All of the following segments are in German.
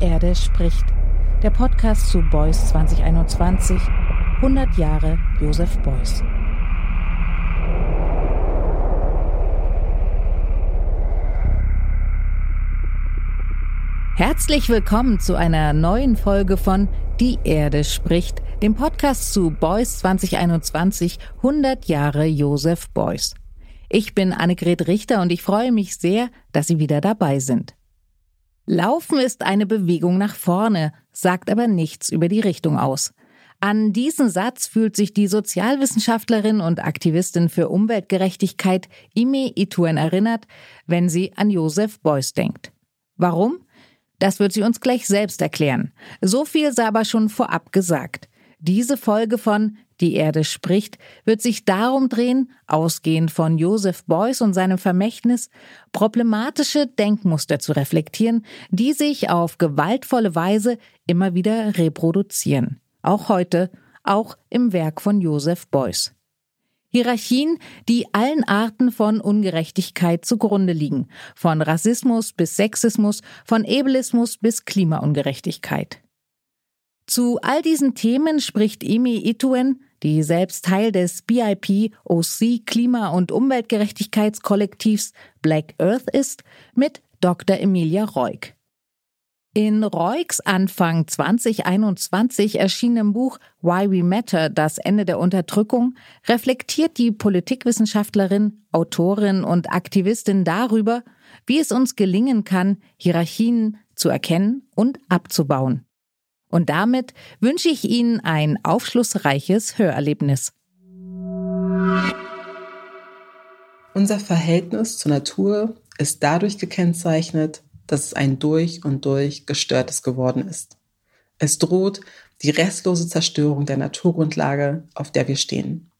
Erde spricht. Der Podcast zu Beuys 2021. 100 Jahre Josef Beuys. Herzlich willkommen zu einer neuen Folge von Die Erde spricht, dem Podcast zu Beuys 2021 100 Jahre Josef Beuys. Ich bin Annegret Richter und ich freue mich sehr, dass Sie wieder dabei sind. Laufen ist eine Bewegung nach vorne, sagt aber nichts über die Richtung aus. An diesen Satz fühlt sich die Sozialwissenschaftlerin und Aktivistin für Umweltgerechtigkeit Ime Ituen erinnert, wenn sie an Josef Beuys denkt. Warum? Das wird sie uns gleich selbst erklären. So viel sei aber schon vorab gesagt. Diese Folge von Die Erde spricht wird sich darum drehen, ausgehend von Joseph Beuys und seinem Vermächtnis, problematische Denkmuster zu reflektieren, die sich auf gewaltvolle Weise immer wieder reproduzieren. Auch heute, auch im Werk von Joseph Beuys. Hierarchien, die allen Arten von Ungerechtigkeit zugrunde liegen, von Rassismus bis Sexismus, von Ableismus bis Klimaungerechtigkeit. Zu all diesen Themen spricht Emi Ituen, die selbst Teil des BIP OC Klima- und Umweltgerechtigkeitskollektivs Black Earth ist, mit Dr. Emilia Reuk. In Reuks Anfang 2021 erschienenem Buch Why We Matter, das Ende der Unterdrückung, reflektiert die Politikwissenschaftlerin, Autorin und Aktivistin darüber, wie es uns gelingen kann, Hierarchien zu erkennen und abzubauen. Und damit wünsche ich Ihnen ein aufschlussreiches Hörerlebnis. Unser Verhältnis zur Natur ist dadurch gekennzeichnet, dass es ein durch und durch gestörtes geworden ist. Es droht die restlose Zerstörung der Naturgrundlage, auf der wir stehen.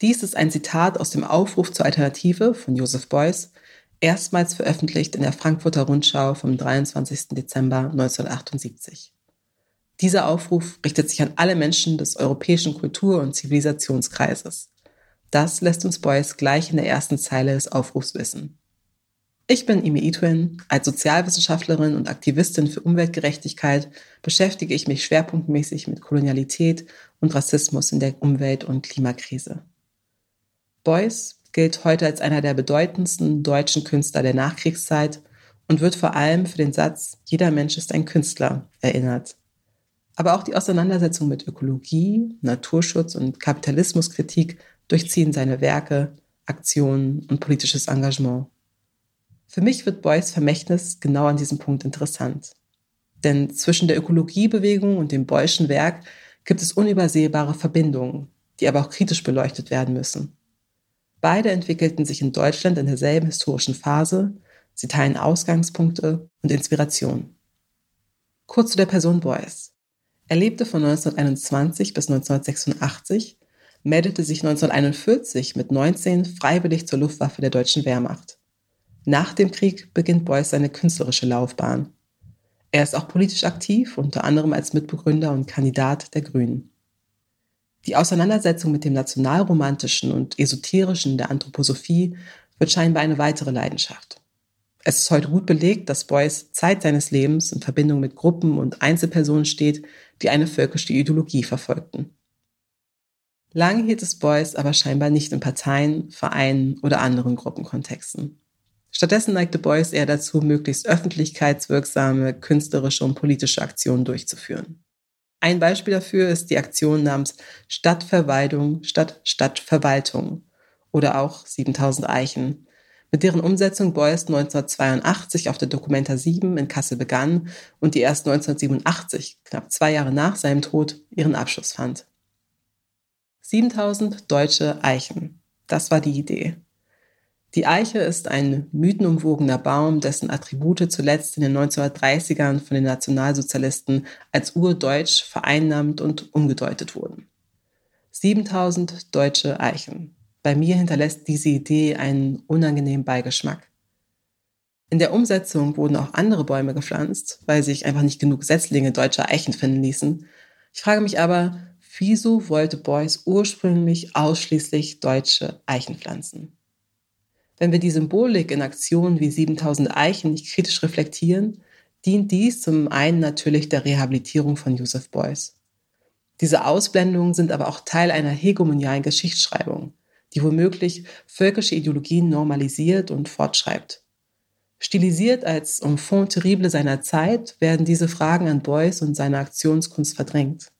Dies ist ein Zitat aus dem Aufruf zur Alternative von Joseph Beuys, erstmals veröffentlicht in der Frankfurter Rundschau vom 23. Dezember 1978. Dieser Aufruf richtet sich an alle Menschen des europäischen Kultur- und Zivilisationskreises. Das lässt uns Beuys gleich in der ersten Zeile des Aufrufs wissen. Ich bin Ime Itwin. Als Sozialwissenschaftlerin und Aktivistin für Umweltgerechtigkeit beschäftige ich mich schwerpunktmäßig mit Kolonialität und Rassismus in der Umwelt- und Klimakrise. Beuys gilt heute als einer der bedeutendsten deutschen Künstler der Nachkriegszeit und wird vor allem für den Satz Jeder Mensch ist ein Künstler erinnert. Aber auch die Auseinandersetzung mit Ökologie, Naturschutz und Kapitalismuskritik durchziehen seine Werke, Aktionen und politisches Engagement. Für mich wird Beuys Vermächtnis genau an diesem Punkt interessant. Denn zwischen der Ökologiebewegung und dem Beuysschen Werk gibt es unübersehbare Verbindungen, die aber auch kritisch beleuchtet werden müssen. Beide entwickelten sich in Deutschland in derselben historischen Phase, sie teilen Ausgangspunkte und Inspiration. Kurz zu der Person Beuys. Er lebte von 1921 bis 1986, meldete sich 1941 mit 19 freiwillig zur Luftwaffe der deutschen Wehrmacht. Nach dem Krieg beginnt Beuys seine künstlerische Laufbahn. Er ist auch politisch aktiv, unter anderem als Mitbegründer und Kandidat der Grünen. Die Auseinandersetzung mit dem Nationalromantischen und Esoterischen der Anthroposophie wird scheinbar eine weitere Leidenschaft. Es ist heute gut belegt, dass Beuys Zeit seines Lebens in Verbindung mit Gruppen und Einzelpersonen steht, die eine völkische Ideologie verfolgten. Lange hielt es Beuys aber scheinbar nicht in Parteien, Vereinen oder anderen Gruppenkontexten. Stattdessen neigte Beuys eher dazu, möglichst öffentlichkeitswirksame künstlerische und politische Aktionen durchzuführen. Ein Beispiel dafür ist die Aktion namens Stadtverwaltung statt Stadtverwaltung oder auch 7000 Eichen, mit deren Umsetzung Beuys 1982 auf der Documenta 7 in Kassel begann und die erst 1987, knapp zwei Jahre nach seinem Tod, ihren Abschluss fand. 7000 deutsche Eichen. Das war die Idee. Die Eiche ist ein mythenumwogener Baum, dessen Attribute zuletzt in den 1930ern von den Nationalsozialisten als urdeutsch vereinnahmt und umgedeutet wurden. 7000 deutsche Eichen. Bei mir hinterlässt diese Idee einen unangenehmen Beigeschmack. In der Umsetzung wurden auch andere Bäume gepflanzt, weil sich einfach nicht genug Setzlinge deutscher Eichen finden ließen. Ich frage mich aber, wieso wollte Beuys ursprünglich ausschließlich deutsche Eichen pflanzen? Wenn wir die Symbolik in Aktionen wie 7000 Eichen nicht kritisch reflektieren, dient dies zum einen natürlich der Rehabilitierung von Joseph Beuys. Diese Ausblendungen sind aber auch Teil einer hegemonialen Geschichtsschreibung, die womöglich völkische Ideologien normalisiert und fortschreibt. Stilisiert als Enfant terrible seiner Zeit werden diese Fragen an Beuys und seine Aktionskunst verdrängt.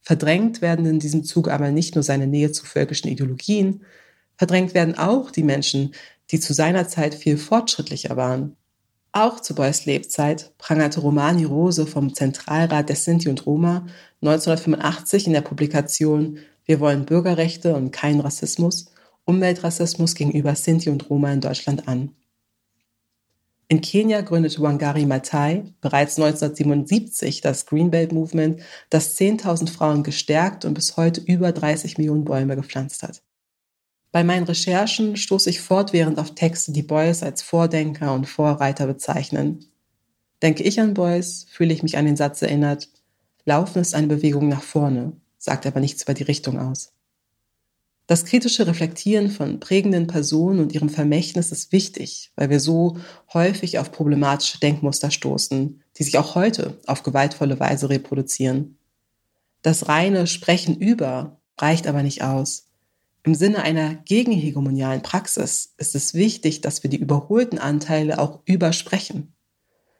Verdrängt werden in diesem Zug aber nicht nur seine Nähe zu völkischen Ideologien, verdrängt werden auch die Menschen, die zu seiner Zeit viel fortschrittlicher waren. Auch zu Beuys Lebzeit prangerte Romani Rose vom Zentralrat der Sinti und Roma 1985 in der Publikation Wir wollen Bürgerrechte und keinen Rassismus Umweltrassismus gegenüber Sinti und Roma in Deutschland an. In Kenia gründete Wangari Maathai bereits 1977 das Greenbelt Movement, das 10.000 Frauen gestärkt und bis heute über 30 Millionen Bäume gepflanzt hat. Bei meinen Recherchen stoße ich fortwährend auf Texte, die Beuys als Vordenker und Vorreiter bezeichnen. Denke ich an Beuys, fühle ich mich an den Satz erinnert, Laufen ist eine Bewegung nach vorne, sagt aber nichts über die Richtung aus. Das kritische Reflektieren von prägenden Personen und ihrem Vermächtnis ist wichtig, weil wir so häufig auf problematische Denkmuster stoßen, die sich auch heute auf gewaltvolle Weise reproduzieren. Das reine Sprechen über reicht aber nicht aus. Im Sinne einer gegenhegemonialen Praxis ist es wichtig, dass wir die überholten Anteile auch übersprechen.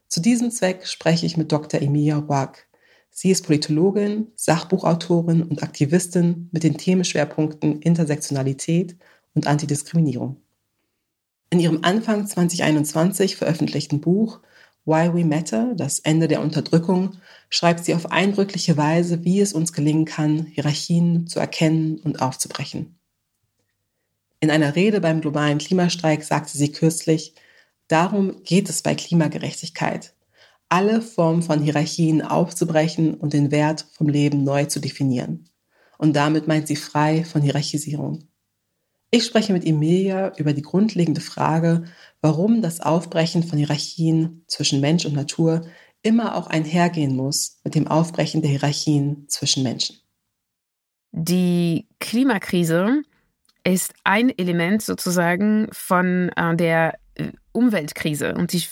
Zu diesem Zweck spreche ich mit Dr. Emilia Wack. Sie ist Politologin, Sachbuchautorin und Aktivistin mit den Themenschwerpunkten Intersektionalität und Antidiskriminierung. In ihrem Anfang 2021 veröffentlichten Buch Why We Matter, das Ende der Unterdrückung, schreibt sie auf eindrückliche Weise, wie es uns gelingen kann, Hierarchien zu erkennen und aufzubrechen. In einer Rede beim globalen Klimastreik sagte sie kürzlich, darum geht es bei Klimagerechtigkeit, alle Formen von Hierarchien aufzubrechen und den Wert vom Leben neu zu definieren. Und damit meint sie frei von Hierarchisierung. Ich spreche mit Emilia über die grundlegende Frage, warum das Aufbrechen von Hierarchien zwischen Mensch und Natur immer auch einhergehen muss mit dem Aufbrechen der Hierarchien zwischen Menschen. Die Klimakrise ist ein Element sozusagen von äh, der äh, Umweltkrise. Und ich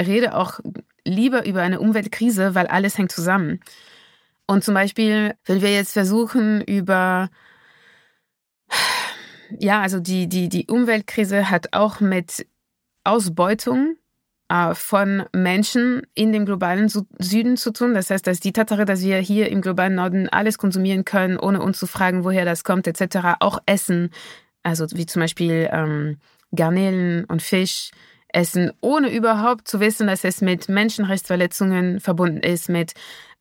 rede auch lieber über eine Umweltkrise, weil alles hängt zusammen. Und zum Beispiel, wenn wir jetzt versuchen, über, ja, also die, die, die Umweltkrise hat auch mit Ausbeutung äh, von Menschen in dem globalen Süden zu tun. Das heißt, dass die Tatsache, dass wir hier im globalen Norden alles konsumieren können, ohne uns zu fragen, woher das kommt, etc., auch essen, also wie zum Beispiel ähm, Garnelen und Fisch, essen, ohne überhaupt zu wissen, dass es mit Menschenrechtsverletzungen verbunden ist, mit,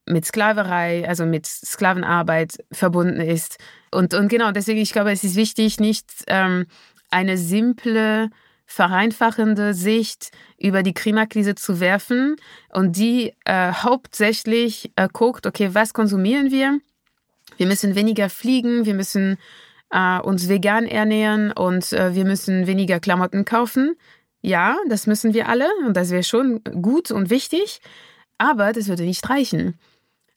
mit Sklaverei, also mit Sklavenarbeit verbunden ist. Und, und genau, deswegen, ich glaube, es ist wichtig, nicht ähm, eine simple, vereinfachende Sicht über die Klimakrise zu werfen und die äh, hauptsächlich äh, guckt, okay, was konsumieren wir? Wir müssen weniger fliegen, wir müssen äh, uns vegan ernähren und äh, wir müssen weniger Klamotten kaufen. Ja, das müssen wir alle und das wäre schon gut und wichtig, aber das würde nicht reichen.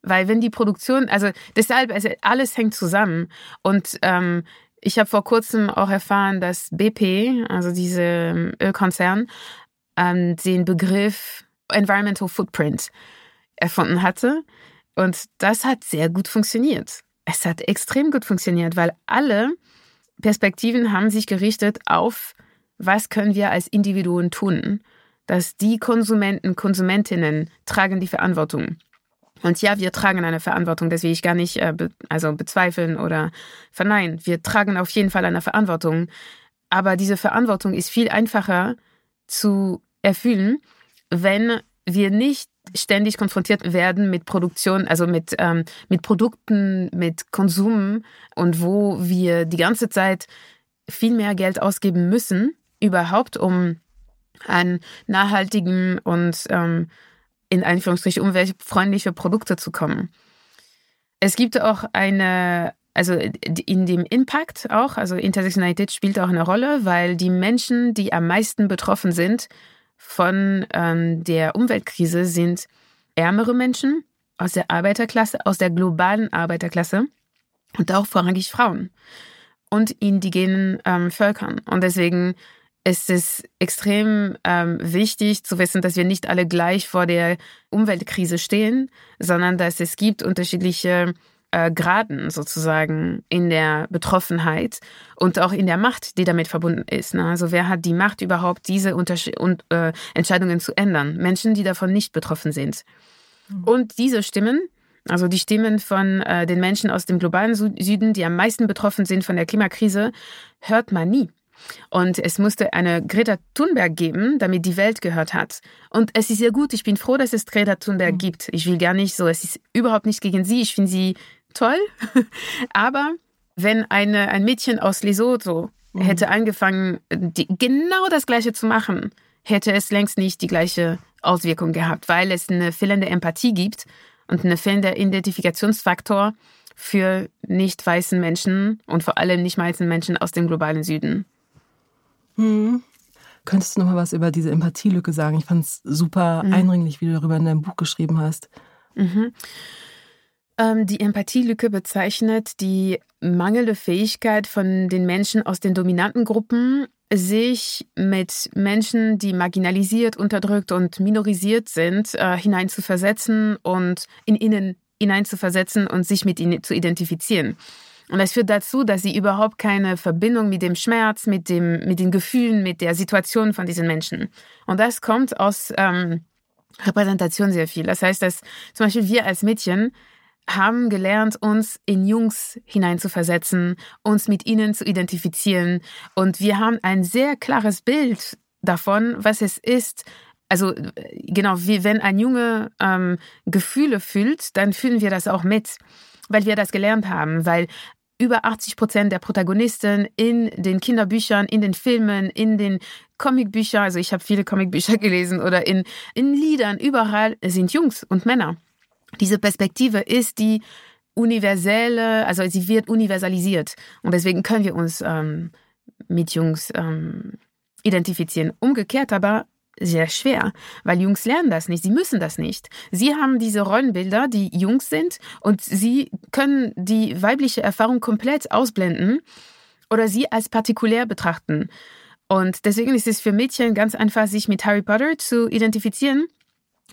Weil wenn die Produktion, also deshalb, also alles hängt zusammen. Und ähm, ich habe vor kurzem auch erfahren, dass BP, also diese ähm, Ölkonzern, ähm, den Begriff Environmental Footprint erfunden hatte. Und das hat sehr gut funktioniert. Es hat extrem gut funktioniert, weil alle Perspektiven haben sich gerichtet auf was können wir als Individuen tun, dass die Konsumenten, Konsumentinnen tragen die Verantwortung. Und ja, wir tragen eine Verantwortung, das will ich gar nicht äh, be also bezweifeln oder verneinen. Wir tragen auf jeden Fall eine Verantwortung. Aber diese Verantwortung ist viel einfacher zu erfüllen, wenn wir nicht ständig konfrontiert werden mit Produktion, also mit, ähm, mit Produkten, mit Konsum und wo wir die ganze Zeit viel mehr Geld ausgeben müssen, überhaupt, um an nachhaltigen und ähm, in Anführungsstrichen umweltfreundliche Produkte zu kommen. Es gibt auch eine, also in dem Impact auch, also Intersektionalität spielt auch eine Rolle, weil die Menschen, die am meisten betroffen sind von ähm, der Umweltkrise, sind ärmere Menschen aus der Arbeiterklasse, aus der globalen Arbeiterklasse und auch vorrangig Frauen und indigenen ähm, Völkern. Und deswegen es ist extrem ähm, wichtig zu wissen, dass wir nicht alle gleich vor der Umweltkrise stehen, sondern dass es gibt unterschiedliche äh, Graden sozusagen in der Betroffenheit und auch in der Macht, die damit verbunden ist. Ne? Also wer hat die Macht überhaupt, diese Unterschied und, äh, Entscheidungen zu ändern? Menschen, die davon nicht betroffen sind. Mhm. Und diese Stimmen, also die Stimmen von äh, den Menschen aus dem globalen Süden, die am meisten betroffen sind von der Klimakrise, hört man nie. Und es musste eine Greta Thunberg geben, damit die Welt gehört hat. Und es ist sehr gut. Ich bin froh, dass es Greta Thunberg mhm. gibt. Ich will gar nicht so. Es ist überhaupt nicht gegen sie. Ich finde sie toll. Aber wenn eine, ein Mädchen aus Lesotho mhm. hätte angefangen, die, genau das Gleiche zu machen, hätte es längst nicht die gleiche Auswirkung gehabt, weil es eine fehlende Empathie gibt und eine fehlende Identifikationsfaktor für nicht weißen Menschen und vor allem nicht weißen Menschen aus dem globalen Süden. Hm. Könntest du noch mal was über diese Empathielücke sagen? Ich fand es super mhm. eindringlich, wie du darüber in deinem Buch geschrieben hast. Mhm. Ähm, die Empathielücke bezeichnet die mangelnde Fähigkeit von den Menschen aus den dominanten Gruppen, sich mit Menschen, die marginalisiert, unterdrückt und minorisiert sind, äh, hineinzuversetzen und in ihnen hineinzuversetzen und sich mit ihnen zu identifizieren. Und das führt dazu, dass sie überhaupt keine Verbindung mit dem Schmerz, mit, dem, mit den Gefühlen, mit der Situation von diesen Menschen. Und das kommt aus ähm, Repräsentation sehr viel. Das heißt, dass zum Beispiel wir als Mädchen haben gelernt, uns in Jungs hineinzuversetzen, uns mit ihnen zu identifizieren. Und wir haben ein sehr klares Bild davon, was es ist, also genau, wie wenn ein Junge ähm, Gefühle fühlt, dann fühlen wir das auch mit, weil wir das gelernt haben, weil über 80 Prozent der Protagonisten in den Kinderbüchern, in den Filmen, in den Comicbüchern, also ich habe viele Comicbücher gelesen oder in, in Liedern, überall sind Jungs und Männer. Diese Perspektive ist die universelle, also sie wird universalisiert und deswegen können wir uns ähm, mit Jungs ähm, identifizieren. Umgekehrt aber sehr schwer, weil Jungs lernen das nicht, sie müssen das nicht. Sie haben diese Rollenbilder, die Jungs sind und sie können die weibliche Erfahrung komplett ausblenden oder sie als partikulär betrachten. Und deswegen ist es für Mädchen ganz einfach, sich mit Harry Potter zu identifizieren.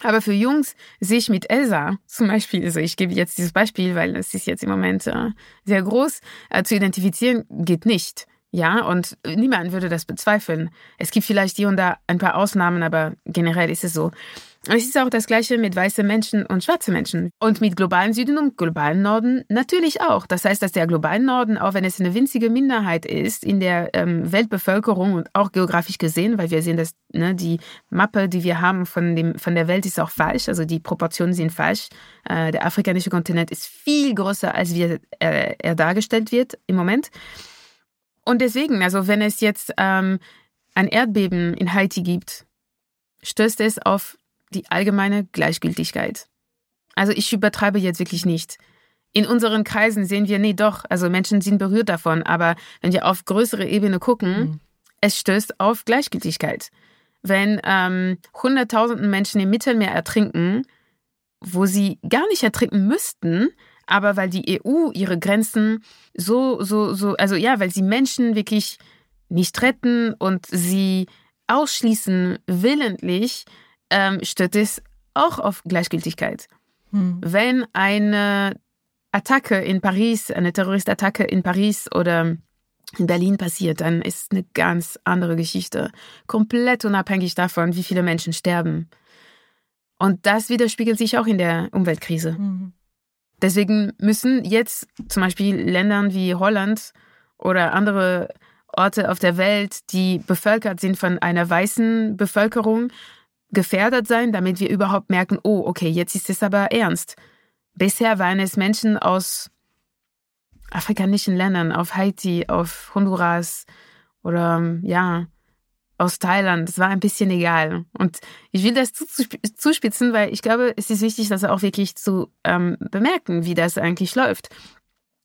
Aber für Jungs sich mit Elsa zum Beispiel, also ich gebe jetzt dieses Beispiel, weil es ist jetzt im Moment äh, sehr groß, äh, zu identifizieren, geht nicht. Ja, und niemand würde das bezweifeln. Es gibt vielleicht hier und da ein paar Ausnahmen, aber generell ist es so. Und es ist auch das Gleiche mit weißen Menschen und schwarzen Menschen. Und mit globalen Süden und globalen Norden natürlich auch. Das heißt, dass der globalen Norden, auch wenn es eine winzige Minderheit ist in der ähm, Weltbevölkerung und auch geografisch gesehen, weil wir sehen, dass ne, die Mappe, die wir haben von, dem, von der Welt, ist auch falsch. Also die Proportionen sind falsch. Äh, der afrikanische Kontinent ist viel größer, als wie er, er dargestellt wird im Moment. Und deswegen, also wenn es jetzt ähm, ein Erdbeben in Haiti gibt, stößt es auf die allgemeine Gleichgültigkeit. Also ich übertreibe jetzt wirklich nicht. In unseren Kreisen sehen wir, nee, doch, also Menschen sind berührt davon, aber wenn wir auf größere Ebene gucken, mhm. es stößt auf Gleichgültigkeit. Wenn ähm, hunderttausenden Menschen im Mittelmeer ertrinken, wo sie gar nicht ertrinken müssten, aber weil die EU ihre Grenzen so, so, so, also ja, weil sie Menschen wirklich nicht retten und sie ausschließen willentlich, ähm, stößt es auch auf Gleichgültigkeit. Hm. Wenn eine Attacke in Paris, eine Terroristattacke in Paris oder in Berlin passiert, dann ist eine ganz andere Geschichte. Komplett unabhängig davon, wie viele Menschen sterben. Und das widerspiegelt sich auch in der Umweltkrise. Mhm. Deswegen müssen jetzt zum Beispiel Ländern wie Holland oder andere Orte auf der Welt, die bevölkert sind von einer weißen Bevölkerung, gefährdet sein, damit wir überhaupt merken, oh, okay, jetzt ist es aber ernst. Bisher waren es Menschen aus afrikanischen Ländern, auf Haiti, auf Honduras oder ja, aus Thailand. Das war ein bisschen egal. Und ich will das zuspitzen, weil ich glaube, es ist wichtig, das auch wirklich zu ähm, bemerken, wie das eigentlich läuft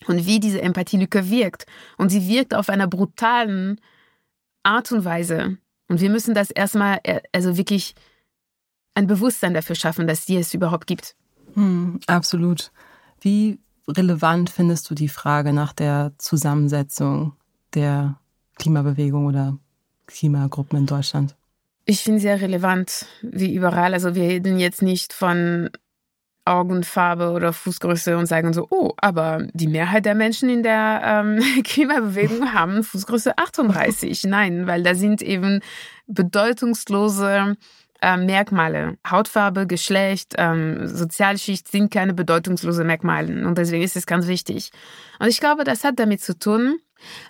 und wie diese Empathielücke wirkt. Und sie wirkt auf einer brutalen Art und Weise. Und wir müssen das erstmal, äh, also wirklich ein Bewusstsein dafür schaffen, dass die es überhaupt gibt. Hm, absolut. Wie relevant findest du die Frage nach der Zusammensetzung der Klimabewegung oder Klimagruppen in Deutschland? Ich finde sehr relevant, wie überall. Also wir reden jetzt nicht von Augenfarbe oder Fußgröße und sagen so, oh, aber die Mehrheit der Menschen in der ähm, Klimabewegung haben Fußgröße 38. Nein, weil da sind eben bedeutungslose äh, Merkmale. Hautfarbe, Geschlecht, ähm, Sozialschicht sind keine bedeutungslose Merkmale. Und deswegen ist es ganz wichtig. Und ich glaube, das hat damit zu tun,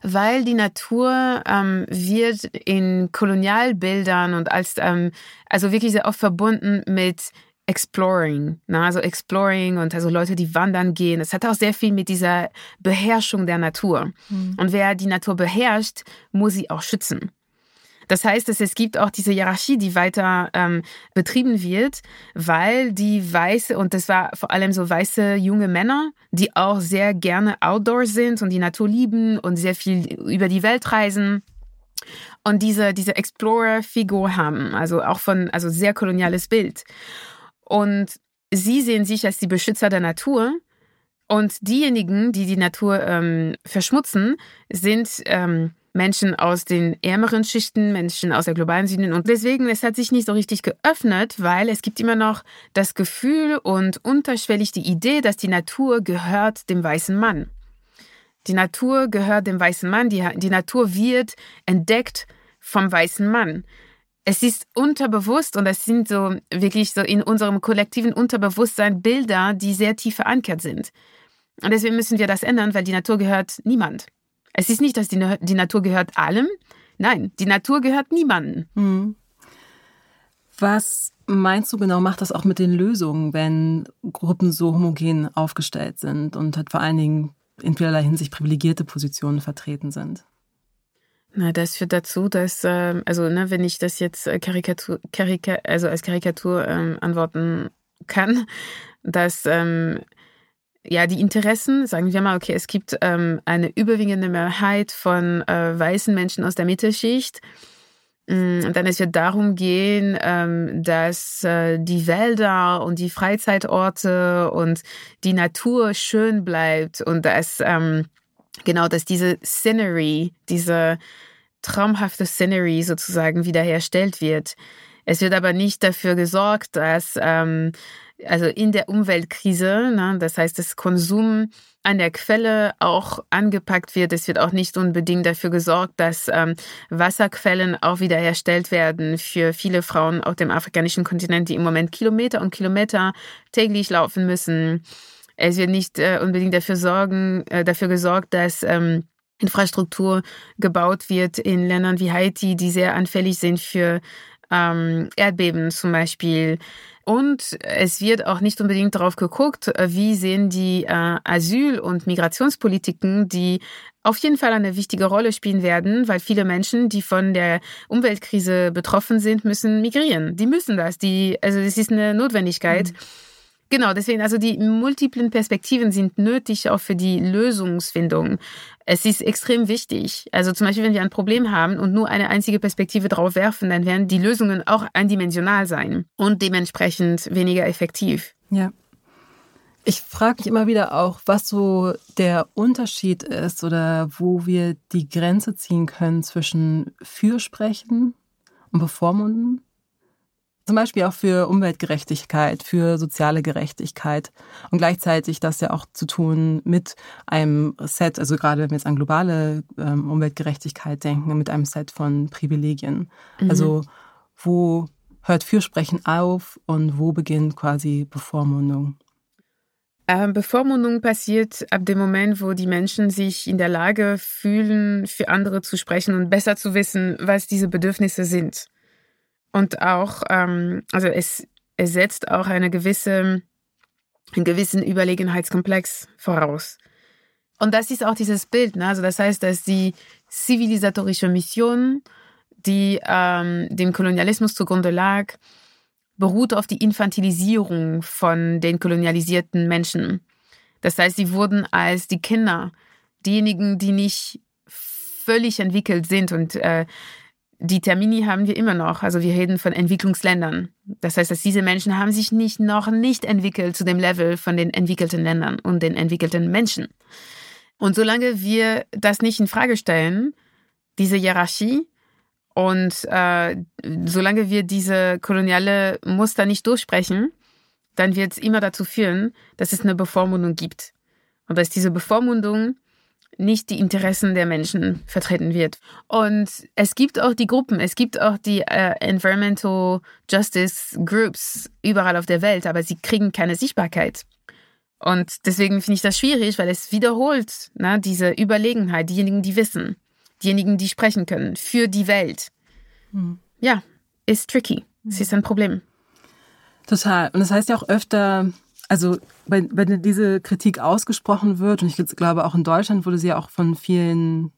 weil die Natur ähm, wird in Kolonialbildern und als, ähm, also wirklich sehr oft verbunden mit Exploring, ne? also Exploring und also Leute, die wandern gehen. Das hat auch sehr viel mit dieser Beherrschung der Natur. Mhm. Und wer die Natur beherrscht, muss sie auch schützen. Das heißt, dass es gibt auch diese Hierarchie, die weiter ähm, betrieben wird, weil die weiße, und das war vor allem so weiße junge Männer, die auch sehr gerne outdoors sind und die Natur lieben und sehr viel über die Welt reisen und diese, diese Explorer-Figur haben, also auch von, also sehr koloniales Bild. Und sie sehen sich als die Beschützer der Natur. Und diejenigen, die die Natur ähm, verschmutzen, sind ähm, Menschen aus den ärmeren Schichten, Menschen aus der globalen Süden. Und deswegen, es hat sich nicht so richtig geöffnet, weil es gibt immer noch das Gefühl und unterschwellig die Idee, dass die Natur gehört dem weißen Mann. Die Natur gehört dem weißen Mann, die, die Natur wird entdeckt vom weißen Mann. Es ist unterbewusst und es sind so wirklich so in unserem kollektiven Unterbewusstsein Bilder, die sehr tief verankert sind. Und deswegen müssen wir das ändern, weil die Natur gehört niemand. Es ist nicht, dass die, die Natur gehört allem. Nein, die Natur gehört niemandem. Hm. Was meinst du genau, macht das auch mit den Lösungen, wenn Gruppen so homogen aufgestellt sind und halt vor allen Dingen in vielerlei Hinsicht privilegierte Positionen vertreten sind? Na, das führt dazu, dass, äh, also ne, wenn ich das jetzt äh, Karikatur, Karika, also als Karikatur ähm, antworten kann, dass ähm, ja, die Interessen, sagen wir mal, okay, es gibt ähm, eine überwiegende Mehrheit von äh, weißen Menschen aus der Mittelschicht. Mm, und dann es wird darum gehen, ähm, dass äh, die Wälder und die Freizeitorte und die Natur schön bleibt und dass ähm, genau, dass diese Scenery, diese traumhafte Scenery sozusagen wiederherstellt wird. Es wird aber nicht dafür gesorgt, dass ähm, also in der Umweltkrise, ne, das heißt, das Konsum an der Quelle auch angepackt wird. Es wird auch nicht unbedingt dafür gesorgt, dass ähm, Wasserquellen auch wiederherstellt werden für viele Frauen auf dem afrikanischen Kontinent, die im Moment Kilometer und Kilometer täglich laufen müssen. Es wird nicht äh, unbedingt dafür sorgen, äh, dafür gesorgt, dass ähm, Infrastruktur gebaut wird in Ländern wie Haiti, die sehr anfällig sind für ähm, Erdbeben zum Beispiel. Und es wird auch nicht unbedingt darauf geguckt, äh, wie sehen die äh, Asyl- und Migrationspolitiken, die auf jeden Fall eine wichtige Rolle spielen werden, weil viele Menschen, die von der Umweltkrise betroffen sind, müssen migrieren. Die müssen das. Die, also es ist eine Notwendigkeit. Mhm. Genau, deswegen, also die multiplen Perspektiven sind nötig auch für die Lösungsfindung. Es ist extrem wichtig. Also zum Beispiel, wenn wir ein Problem haben und nur eine einzige Perspektive drauf werfen, dann werden die Lösungen auch eindimensional sein und dementsprechend weniger effektiv. Ja. Ich frage mich immer wieder auch, was so der Unterschied ist oder wo wir die Grenze ziehen können zwischen Fürsprechen und Bevormunden zum Beispiel auch für Umweltgerechtigkeit, für soziale Gerechtigkeit und gleichzeitig das ja auch zu tun mit einem Set, also gerade wenn wir jetzt an globale ähm, Umweltgerechtigkeit denken, mit einem Set von Privilegien. Mhm. Also wo hört Fürsprechen auf und wo beginnt quasi Bevormundung? Ähm, Bevormundung passiert ab dem Moment, wo die Menschen sich in der Lage fühlen, für andere zu sprechen und besser zu wissen, was diese Bedürfnisse sind. Und auch, ähm, also es, es setzt auch eine gewisse, einen gewissen Überlegenheitskomplex voraus. Und das ist auch dieses Bild. Ne? Also das heißt, dass die zivilisatorische Mission, die ähm, dem Kolonialismus zugrunde lag, beruht auf die Infantilisierung von den kolonialisierten Menschen. Das heißt, sie wurden als die Kinder, diejenigen, die nicht völlig entwickelt sind und äh, die Termini haben wir immer noch. Also wir reden von Entwicklungsländern. Das heißt, dass diese Menschen haben sich nicht noch nicht entwickelt zu dem Level von den entwickelten Ländern und den entwickelten Menschen. Und solange wir das nicht in Frage stellen, diese Hierarchie Und äh, solange wir diese koloniale Muster nicht durchsprechen, dann wird es immer dazu führen, dass es eine Bevormundung gibt. Und dass diese Bevormundung nicht die Interessen der Menschen vertreten wird. Und es gibt auch die Gruppen, es gibt auch die äh, Environmental Justice Groups überall auf der Welt, aber sie kriegen keine Sichtbarkeit. Und deswegen finde ich das schwierig, weil es wiederholt ne, diese Überlegenheit, diejenigen, die wissen diejenigen, die sprechen können, für die Welt. Mhm. Ja, ist tricky. Es ist ein Problem. Total. Und das heißt ja auch öfter, also wenn, wenn diese Kritik ausgesprochen wird, und ich glaube auch in Deutschland wurde sie ja auch von vielen,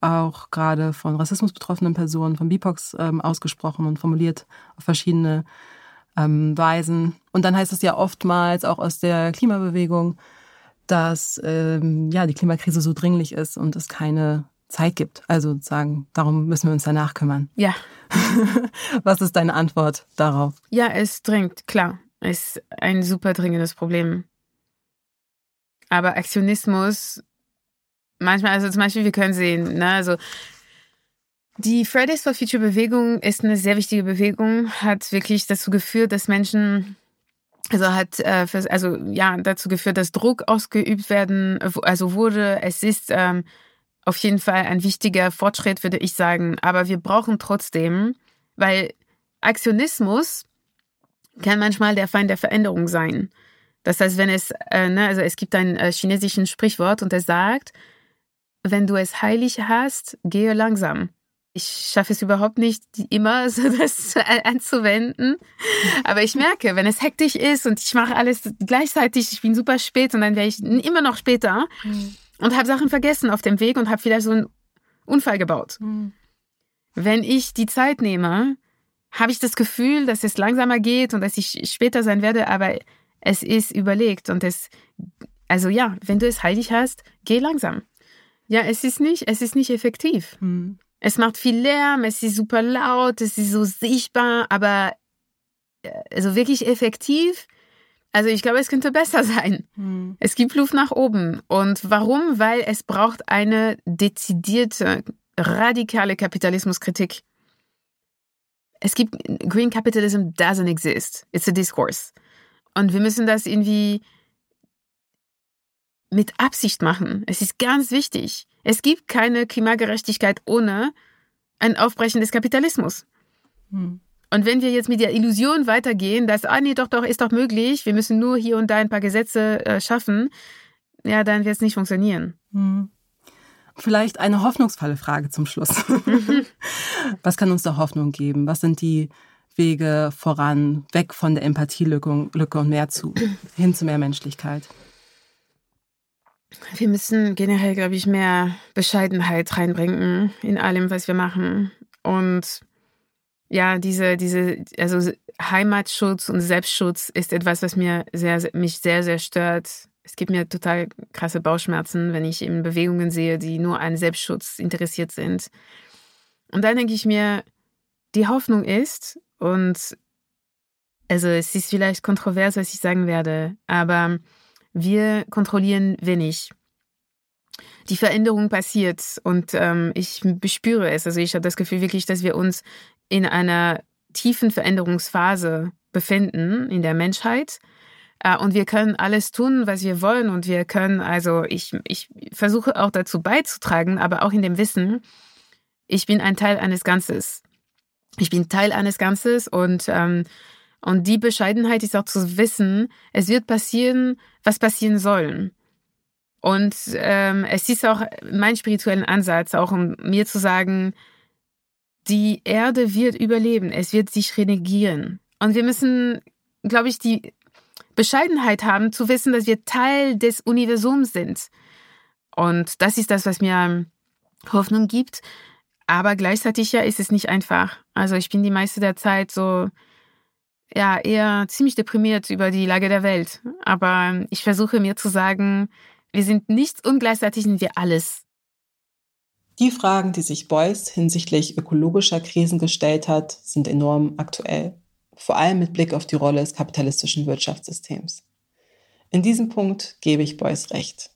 auch gerade von Rassismus betroffenen Personen, von BIPOX ähm, ausgesprochen und formuliert auf verschiedene ähm, Weisen. Und dann heißt es ja oftmals auch aus der Klimabewegung, dass ähm, ja die Klimakrise so dringlich ist und es keine Zeit gibt. Also sagen, darum müssen wir uns danach kümmern. Ja. Was ist deine Antwort darauf? Ja, es dringt, klar. Ist ein super dringendes Problem. Aber Aktionismus, manchmal, also zum Beispiel, wir können sehen, ne, also die Fridays for Future Bewegung ist eine sehr wichtige Bewegung, hat wirklich dazu geführt, dass Menschen also hat äh, also ja dazu geführt, dass Druck ausgeübt werden, also wurde. Es ist ähm, auf jeden Fall ein wichtiger Fortschritt, würde ich sagen. Aber wir brauchen trotzdem, weil Aktionismus kann manchmal der Feind der Veränderung sein. Das heißt, wenn es, äh, ne, also es gibt ein äh, chinesischen Sprichwort und es sagt, wenn du es heilig hast, gehe langsam. Ich schaffe es überhaupt nicht, immer so das anzuwenden. Aber ich merke, wenn es hektisch ist und ich mache alles gleichzeitig, ich bin super spät und dann wäre ich immer noch später, mhm und habe Sachen vergessen auf dem Weg und habe vielleicht so einen Unfall gebaut. Mhm. Wenn ich die Zeit nehme, habe ich das Gefühl, dass es langsamer geht und dass ich später sein werde, aber es ist überlegt und es, also ja, wenn du es heilig hast, geh langsam. Ja, es ist nicht, es ist nicht effektiv. Mhm. Es macht viel Lärm, es ist super laut, es ist so sichtbar, aber äh, also wirklich effektiv also ich glaube, es könnte besser sein. Hm. Es gibt Luft nach oben. Und warum? Weil es braucht eine dezidierte, radikale Kapitalismuskritik. Es gibt Green Capitalism doesn't exist. It's a discourse. Und wir müssen das irgendwie mit Absicht machen. Es ist ganz wichtig. Es gibt keine Klimagerechtigkeit ohne ein Aufbrechen des Kapitalismus. Hm. Und wenn wir jetzt mit der Illusion weitergehen, dass, ah nee, doch, doch, ist doch möglich, wir müssen nur hier und da ein paar Gesetze äh, schaffen, ja, dann wird es nicht funktionieren. Hm. Vielleicht eine hoffnungsvolle Frage zum Schluss. Was kann uns da Hoffnung geben? Was sind die Wege voran, weg von der Empathielücke und mehr zu, hin zu mehr Menschlichkeit? Wir müssen generell, glaube ich, mehr Bescheidenheit reinbringen in allem, was wir machen. Und ja, diese, diese, also Heimatschutz und Selbstschutz ist etwas, was mir sehr, mich sehr, sehr stört. Es gibt mir total krasse Bauchschmerzen, wenn ich in Bewegungen sehe, die nur an Selbstschutz interessiert sind. Und dann denke ich mir, die Hoffnung ist, und also es ist vielleicht kontrovers, was ich sagen werde, aber wir kontrollieren wenig. Die Veränderung passiert und ähm, ich bespüre es. Also ich habe das Gefühl wirklich, dass wir uns in einer tiefen Veränderungsphase befinden in der Menschheit. Äh, und wir können alles tun, was wir wollen. Und wir können, also ich, ich versuche auch dazu beizutragen, aber auch in dem Wissen, ich bin ein Teil eines Ganzes. Ich bin Teil eines Ganzes und, ähm, und die Bescheidenheit ist auch zu wissen, es wird passieren, was passieren soll. Und ähm, es ist auch mein spirituellen Ansatz, auch um mir zu sagen, die Erde wird überleben, es wird sich renegieren. Und wir müssen, glaube ich, die Bescheidenheit haben, zu wissen, dass wir Teil des Universums sind. Und das ist das, was mir Hoffnung gibt. Aber gleichzeitig ja ist es nicht einfach. Also ich bin die meiste der Zeit so, ja, eher ziemlich deprimiert über die Lage der Welt. Aber ich versuche mir zu sagen, wir sind nichts und gleichzeitig sind wir alles. Die Fragen, die sich Beuys hinsichtlich ökologischer Krisen gestellt hat, sind enorm aktuell, vor allem mit Blick auf die Rolle des kapitalistischen Wirtschaftssystems. In diesem Punkt gebe ich Beuys recht.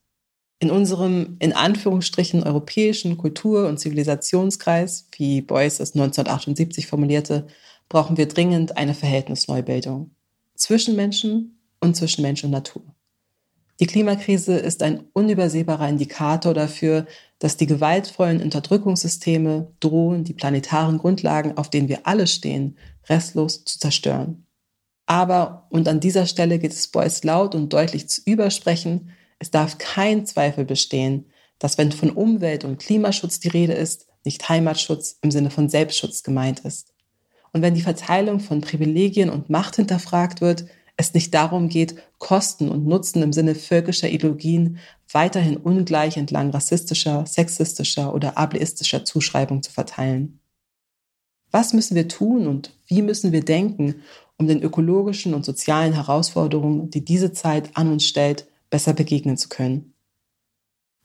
In unserem in Anführungsstrichen europäischen Kultur- und Zivilisationskreis, wie Beuys es 1978 formulierte, brauchen wir dringend eine Verhältnisneubildung zwischen Menschen und zwischen Mensch und Natur. Die Klimakrise ist ein unübersehbarer Indikator dafür, dass die gewaltvollen Unterdrückungssysteme drohen, die planetaren Grundlagen, auf denen wir alle stehen, restlos zu zerstören. Aber, und an dieser Stelle geht es Beuys laut und deutlich zu übersprechen, es darf kein Zweifel bestehen, dass wenn von Umwelt- und Klimaschutz die Rede ist, nicht Heimatschutz im Sinne von Selbstschutz gemeint ist. Und wenn die Verteilung von Privilegien und Macht hinterfragt wird, es nicht darum geht, Kosten und Nutzen im Sinne völkischer Ideologien weiterhin ungleich entlang rassistischer, sexistischer oder ableistischer Zuschreibung zu verteilen. Was müssen wir tun und wie müssen wir denken, um den ökologischen und sozialen Herausforderungen, die diese Zeit an uns stellt, besser begegnen zu können?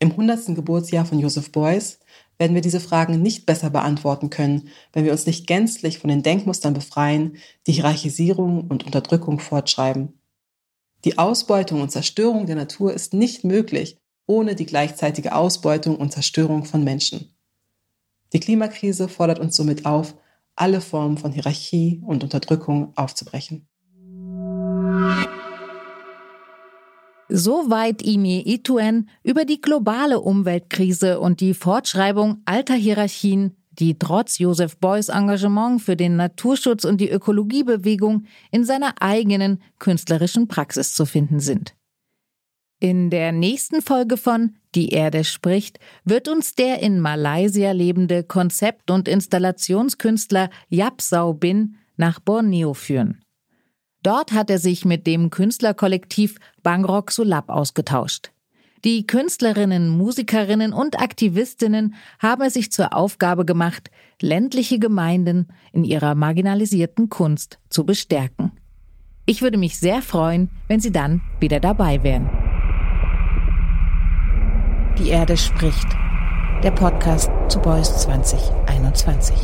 Im 100. Geburtsjahr von Joseph Beuys werden wir diese Fragen nicht besser beantworten können, wenn wir uns nicht gänzlich von den Denkmustern befreien, die Hierarchisierung und Unterdrückung fortschreiben. Die Ausbeutung und Zerstörung der Natur ist nicht möglich ohne die gleichzeitige Ausbeutung und Zerstörung von Menschen. Die Klimakrise fordert uns somit auf, alle Formen von Hierarchie und Unterdrückung aufzubrechen. Soweit Imi Ituen über die globale Umweltkrise und die Fortschreibung alter Hierarchien, die trotz Joseph Beuys Engagement für den Naturschutz und die Ökologiebewegung in seiner eigenen künstlerischen Praxis zu finden sind. In der nächsten Folge von Die Erde spricht wird uns der in Malaysia lebende Konzept- und Installationskünstler Yapsau Bin nach Borneo führen. Dort hat er sich mit dem Künstlerkollektiv Bangrok Sulab ausgetauscht. Die Künstlerinnen, Musikerinnen und Aktivistinnen haben es sich zur Aufgabe gemacht, ländliche Gemeinden in ihrer marginalisierten Kunst zu bestärken. Ich würde mich sehr freuen, wenn Sie dann wieder dabei wären. Die Erde spricht. Der Podcast zu Boys 2021.